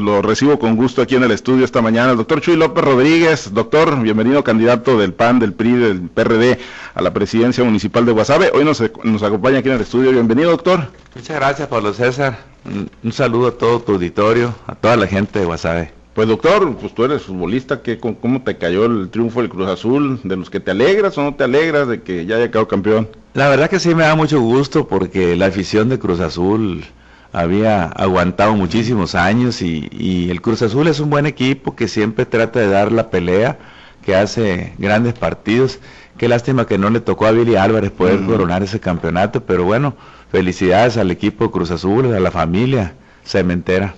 Lo recibo con gusto aquí en el estudio esta mañana. El doctor Chuy López Rodríguez, doctor, bienvenido candidato del PAN, del PRI, del PRD a la presidencia municipal de Guasave. Hoy nos, acompaña aquí en el estudio. Bienvenido, doctor. Muchas gracias, Pablo César. Un, saludo a todo tu auditorio, a toda la gente de Guasave. Pues doctor, pues tú eres futbolista, ¿qué, ¿cómo te cayó el triunfo del Cruz Azul? ¿De los que te alegras o no te alegras de que ya haya quedado campeón? La verdad que sí me da mucho gusto porque la afición de Cruz Azul había aguantado muchísimos años y, el Cruz Azul es un buen equipo que siempre trata de dar la pelea, que hace grandes partidos. Qué lástima que no le tocó a Billy Álvarez poder coronar ese campeonato, pero bueno, felicidades al equipo Cruz Azul, a la familia cementera.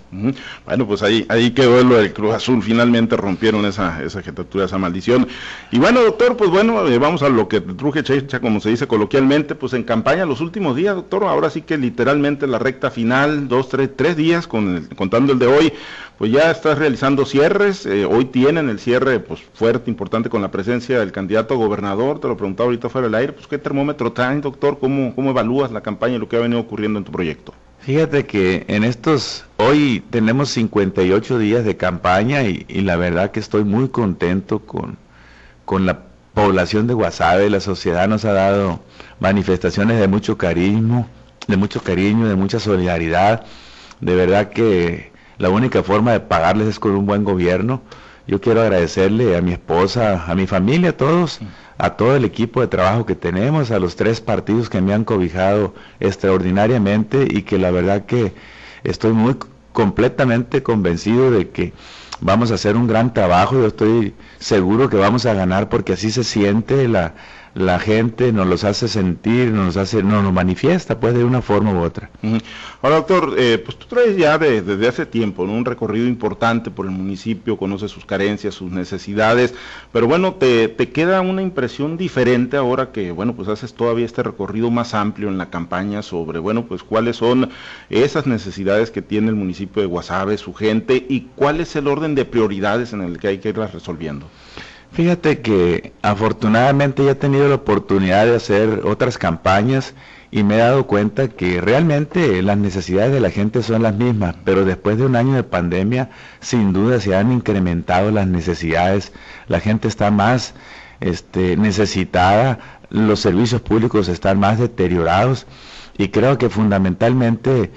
Bueno, pues ahí, ahí quedó lo del Cruz Azul, finalmente rompieron esa, esa jetatura, esa maldición. Y bueno, doctor, pues bueno, eh, vamos a lo que truje checha, como se dice coloquialmente, pues en campaña los últimos días, doctor, ahora sí que literalmente la recta final, dos, tres, tres días, con contando el de hoy, pues ya estás realizando cierres, eh, hoy tienen el cierre pues fuerte, importante con la presencia del candidato a gobernador, te lo preguntaba ahorita fuera del aire, pues qué termómetro traen, doctor, cómo, cómo evalúas la campaña y lo que ha venido ocurriendo en tu proyecto. Fíjate que en estos, hoy tenemos 58 días de campaña y, la verdad que estoy muy contento con, con la población de Guasave, la sociedad nos ha dado manifestaciones de mucho cariño, de mucho cariño, de mucha solidaridad. De verdad que la única forma de pagarles es con un buen gobierno. Yo quiero agradecerle a mi esposa, a mi familia, a todos a todo el equipo de trabajo que tenemos, a los tres partidos que me han cobijado extraordinariamente y que la verdad que estoy muy completamente convencido de que vamos a hacer un gran trabajo, yo estoy seguro que vamos a ganar porque así se siente la, la gente nos los hace sentir, nos hace, nos lo manifiesta pues de una forma u otra. Ahora doctor, eh, pues tú traes ya desde hace tiempo un recorrido importante por el municipio, conoces sus carencias, sus necesidades, pero bueno, te, te, queda una impresión diferente ahora que bueno, pues haces todavía este recorrido más amplio en la campaña sobre bueno, pues cuáles son esas necesidades que tiene el municipio de Guasave, su gente y cuál es el orden de prioridades en el que hay que irlas resolviendo. Fíjate que afortunadamente ya he tenido la oportunidad de hacer otras campañas y me he dado cuenta que realmente las necesidades de la gente son las mismas, pero después de un año de pandemia sin duda se han incrementado las necesidades, la gente está más este, necesitada, los servicios públicos están más deteriorados y creo que fundamentalmente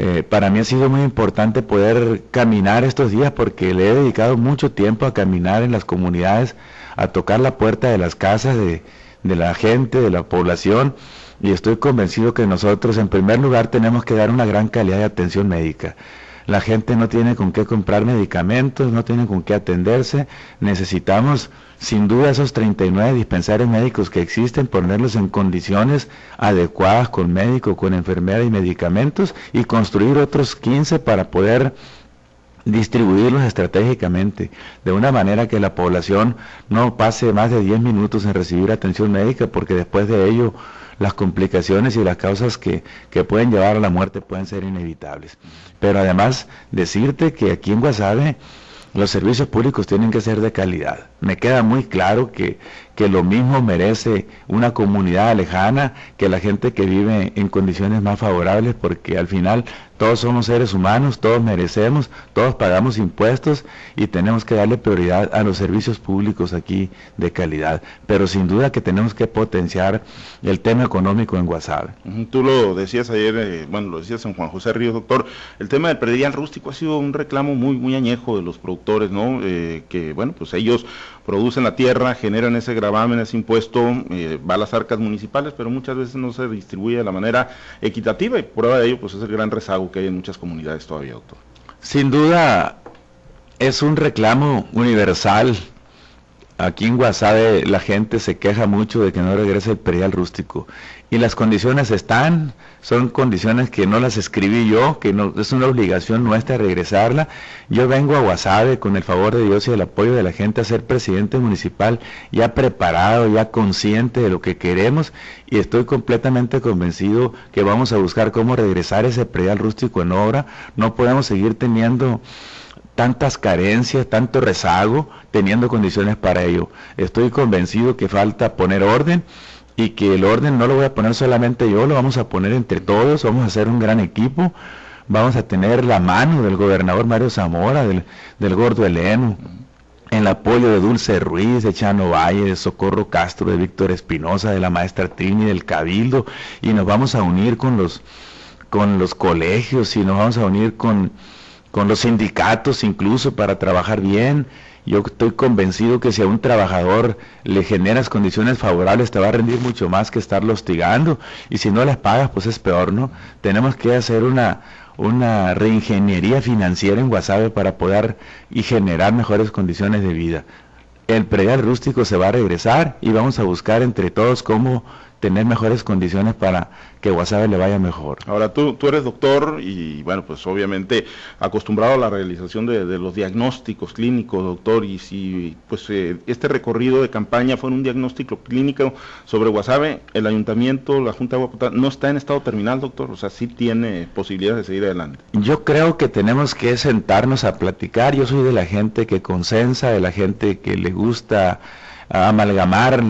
eh, para mí ha sido muy importante poder caminar estos días porque le he dedicado mucho tiempo a caminar en las comunidades, a tocar la puerta de las casas de, de la gente, de la población, y estoy convencido que nosotros en primer lugar tenemos que dar una gran calidad de atención médica. La gente no tiene con qué comprar medicamentos, no tiene con qué atenderse, necesitamos sin duda esos 39 dispensarios médicos que existen, ponerlos en condiciones adecuadas con médico, con enfermera y medicamentos y construir otros 15 para poder distribuirlos estratégicamente, de una manera que la población no pase más de 10 minutos en recibir atención médica, porque después de ello las complicaciones y las causas que, que pueden llevar a la muerte pueden ser inevitables. Pero además decirte que aquí en Guasave los servicios públicos tienen que ser de calidad. Me queda muy claro que, que lo mismo merece una comunidad lejana que la gente que vive en condiciones más favorables, porque al final todos somos seres humanos, todos merecemos, todos pagamos impuestos y tenemos que darle prioridad a los servicios públicos aquí de calidad. Pero sin duda que tenemos que potenciar el tema económico en Guasave. Tú lo decías ayer, eh, bueno, lo decías en Juan José Ríos, doctor, el tema del predial rústico ha sido un reclamo muy, muy añejo de los productores, ¿no? Eh, que, bueno, pues ellos producen la tierra, generan ese gravamen, ese impuesto, eh, va a las arcas municipales, pero muchas veces no se distribuye de la manera equitativa y prueba de ello pues es el gran rezago que hay en muchas comunidades todavía, doctor. Sin duda es un reclamo universal. Aquí en Guasave la gente se queja mucho de que no regrese el perial rústico y las condiciones están, son condiciones que no las escribí yo, que no, es una obligación nuestra regresarla. Yo vengo a Guasave con el favor de Dios y el apoyo de la gente a ser presidente municipal ya preparado, ya consciente de lo que queremos y estoy completamente convencido que vamos a buscar cómo regresar ese predial rústico en obra. No podemos seguir teniendo tantas carencias, tanto rezago, teniendo condiciones para ello. Estoy convencido que falta poner orden y que el orden no lo voy a poner solamente yo, lo vamos a poner entre todos, vamos a hacer un gran equipo, vamos a tener la mano del gobernador Mario Zamora, del, del gordo Eleno, el apoyo de Dulce Ruiz, de Chano Valle, de Socorro Castro, de Víctor Espinosa, de la maestra Trini, del Cabildo, y nos vamos a unir con los, con los colegios y nos vamos a unir con, con los sindicatos incluso para trabajar bien. Yo estoy convencido que si a un trabajador le generas condiciones favorables te va a rendir mucho más que estarlo hostigando y si no las pagas pues es peor, ¿no? Tenemos que hacer una, una reingeniería financiera en Guasave para poder y generar mejores condiciones de vida. El predial rústico se va a regresar y vamos a buscar entre todos cómo tener mejores condiciones para que Guasave le vaya mejor. Ahora tú, tú eres doctor y bueno, pues obviamente acostumbrado a la realización de, los diagnósticos clínicos, doctor, y si pues eh, este recorrido de campaña fue un diagnóstico clínico sobre Guasave, el ayuntamiento, la Junta de Guapota, no está en estado terminal, doctor, o sea, sí tiene posibilidades de seguir adelante. Yo creo que tenemos que sentarnos a platicar, yo soy de la gente que consensa, de la gente que le gusta amalgamar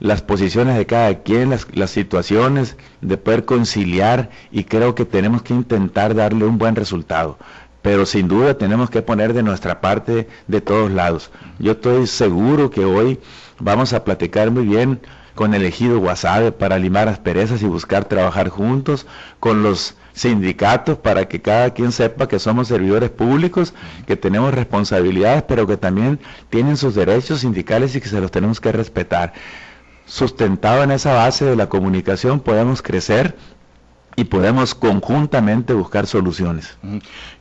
las posiciones de cada quien, las, las, situaciones, de poder conciliar y creo que tenemos que intentar darle un buen resultado. Pero sin duda tenemos que poner de nuestra parte de todos lados. Yo estoy seguro que hoy vamos a platicar muy bien con el ejido Guasave para limar asperezas y buscar trabajar juntos, con los sindicatos para que cada quien sepa que somos servidores públicos, que tenemos responsabilidades, pero que también tienen sus derechos sindicales y que se los tenemos que respetar sustentado en esa base de la comunicación podemos crecer y podemos conjuntamente buscar soluciones.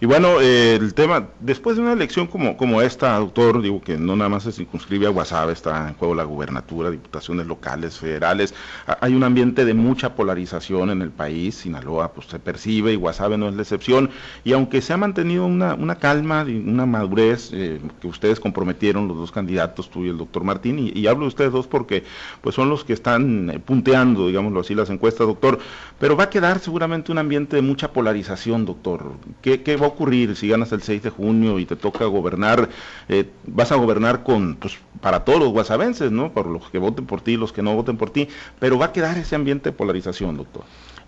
Y bueno, eh, el tema, después de una elección como, como esta, doctor, digo que no nada más se circunscribe a Guasave, está en juego la gubernatura, diputaciones locales, federales, hay un ambiente de mucha polarización en el país, Sinaloa pues se percibe y Guasave no es la excepción, y aunque se ha mantenido una, una calma y una madurez eh, que ustedes comprometieron, los dos candidatos, tú y el doctor Martín, y, hablo de ustedes dos porque pues son los que están eh, punteando, digámoslo así, las encuestas, doctor, pero va a quedar seguramente un ambiente de mucha polarización, doctor. ¿Qué, va a ocurrir si ganas el 6 de junio y te toca gobernar? Eh, vas a gobernar con, pues, para todos los guasavenses, ¿no? Por los que voten por ti, los que no voten por ti, pero va a quedar ese ambiente de polarización, doctor.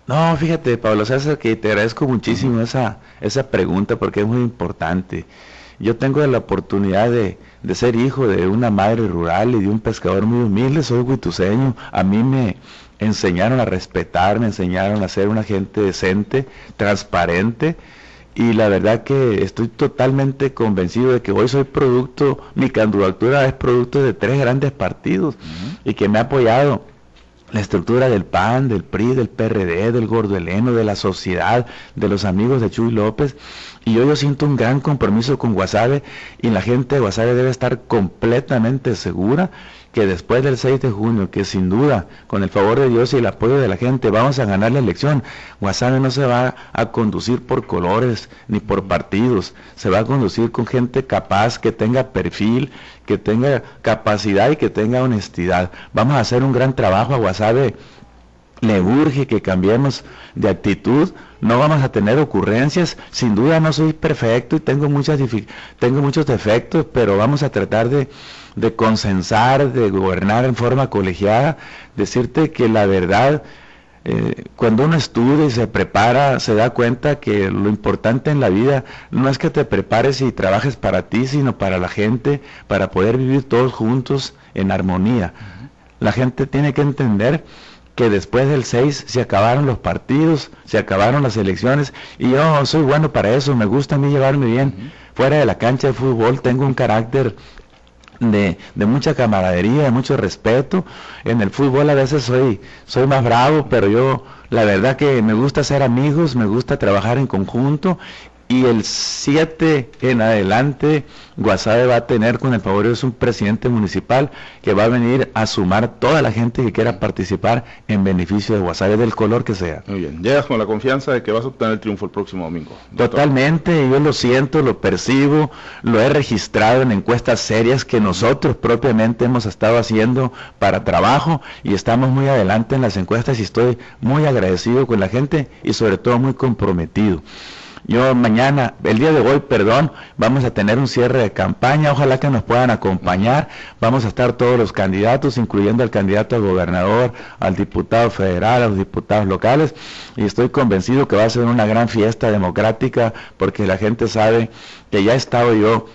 No, fíjate, Pablo César, que te agradezco muchísimo esa, esa pregunta porque es muy importante. Yo tengo la oportunidad de, de ser hijo de una madre rural y de un pescador muy humilde, soy huituseño. A mí me, enseñaron a respetar, me enseñaron a ser una gente decente, transparente. Y la verdad que estoy totalmente convencido de que hoy soy producto, mi candidatura es producto de tres grandes partidos y que me ha apoyado la estructura del PAN, del PRI, del PRD, del Gordo Eleno, de la sociedad, de los amigos de Chuy López. Y hoy yo siento un gran compromiso con Guasave y la gente de Guasave debe estar completamente segura que después del 6 de junio, que sin duda, con el favor de Dios y el apoyo de la gente, vamos a ganar la elección. Guasave no se va a conducir por colores ni por partidos, se va a conducir con gente capaz, que tenga perfil, que tenga capacidad y que tenga honestidad. Vamos a hacer un gran trabajo a Guasave le urge que cambiemos de actitud, no vamos a tener ocurrencias, sin duda no soy perfecto y tengo muchas tengo muchos defectos, pero vamos a tratar de, de consensar, de gobernar en forma colegiada, decirte que la verdad, eh, cuando uno estudia y se prepara, se da cuenta que lo importante en la vida no es que te prepares y trabajes para ti, sino para la gente, para poder vivir todos juntos en armonía. La gente tiene que entender que después del 6 se acabaron los partidos, se acabaron las elecciones y yo soy bueno para eso, me gusta a mí llevarme bien. Fuera de la cancha de fútbol tengo un carácter de, de, mucha camaradería, de mucho respeto. En el fútbol a veces soy, soy más bravo, pero yo la verdad que me gusta ser amigos, me gusta trabajar en conjunto y el 7 en adelante Guasave va a tener con el favor de un presidente municipal que va a venir a sumar toda la gente que quiera participar en beneficio de Guasave del color que sea. Muy bien, llegas con la confianza de que vas a obtener el triunfo el próximo domingo. Totalmente, yo lo siento, lo percibo, lo he registrado en encuestas serias que nosotros propiamente hemos estado haciendo para trabajo y estamos muy adelante en las encuestas y estoy muy agradecido con la gente y sobre todo muy comprometido. Yo mañana, el día de hoy, perdón, vamos a tener un cierre de campaña, ojalá que nos puedan acompañar, vamos a estar todos los candidatos, incluyendo al candidato a gobernador, al diputado federal, a los diputados locales, y estoy convencido que va a ser una gran fiesta democrática porque la gente sabe que ya he estado yo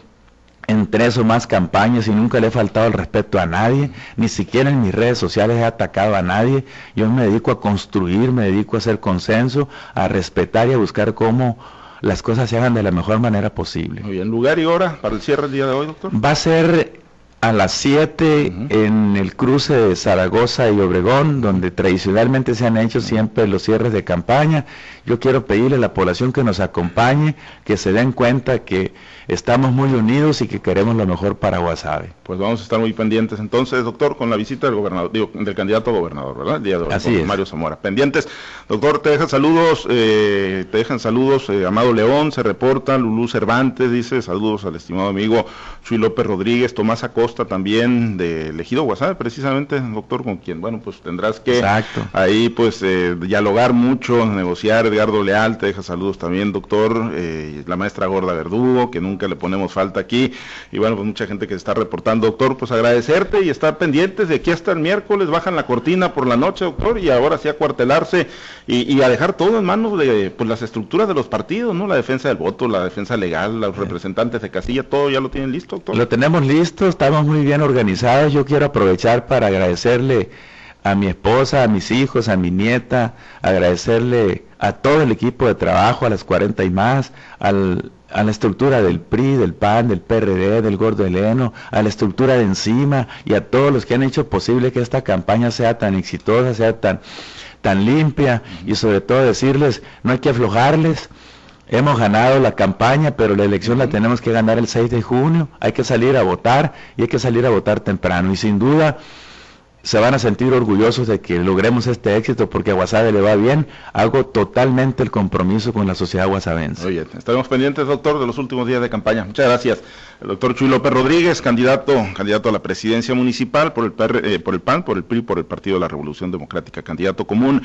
en tres o más campañas y nunca le he faltado el respeto a nadie, ni siquiera en mis redes sociales he atacado a nadie. Yo me dedico a construir, me dedico a hacer consenso, a respetar y a buscar cómo las cosas se hagan de la mejor manera posible. Muy bien, lugar y hora para el cierre del día de hoy, doctor. Va a ser a las 7 en el cruce de Zaragoza y Obregón, donde tradicionalmente se han hecho siempre los cierres de campaña. Yo quiero pedirle a la población que nos acompañe, que se den cuenta que estamos muy unidos y que queremos lo mejor para Guasave. Pues vamos a estar muy pendientes entonces, doctor, con la visita del gobernador, digo, del candidato a gobernador, ¿verdad? El día de hoy, Así es. Mario Zamora. Pendientes. Doctor, te dejan saludos, eh, te dejan saludos, eh, Amado León, se reporta, Lulú Cervantes dice, saludos al estimado amigo Chuy López Rodríguez, Tomás Acosta también de Elegido Guasave, precisamente, doctor, con quien, bueno, pues tendrás que Exacto. ahí pues eh, dialogar mucho, negociar, Edgardo Leal, te deja saludos también, doctor, eh, la maestra Gorda Verdugo, que nunca le ponemos falta aquí, y bueno, pues mucha gente que se está reportando, doctor, pues agradecerte y estar pendientes de aquí hasta el miércoles, bajan la cortina por la noche, doctor, y ahora sí a cuartelarse y, y a dejar todo en manos de pues las estructuras de los partidos, ¿no? La defensa del voto, la defensa legal, los representantes de casilla, todo ya lo tienen listo, doctor. Lo tenemos listo, estamos muy bien organizados. Yo quiero aprovechar para agradecerle a mi esposa, a mis hijos, a mi nieta, agradecerle a todo el equipo de trabajo, a las 40 y más, al, a la estructura del PRI, del PAN, del PRD, del Gordo Heleno, a la estructura de encima y a todos los que han hecho posible que esta campaña sea tan exitosa, sea tan, tan limpia y sobre todo decirles, no hay que aflojarles. Hemos ganado la campaña, pero la elección la tenemos que ganar el 6 de junio. Hay que salir a votar y hay que salir a votar temprano. Y sin duda se van a sentir orgullosos de que logremos este éxito porque a Guasave le va bien. Hago totalmente el compromiso con la sociedad guasavense. Oye, estaremos pendientes, doctor, de los últimos días de campaña. Muchas gracias. El doctor Chuy López Rodríguez, candidato, candidato a la presidencia municipal por el, PR, eh, por el PAN, por el PRI, por el Partido de la Revolución Democrática, candidato común.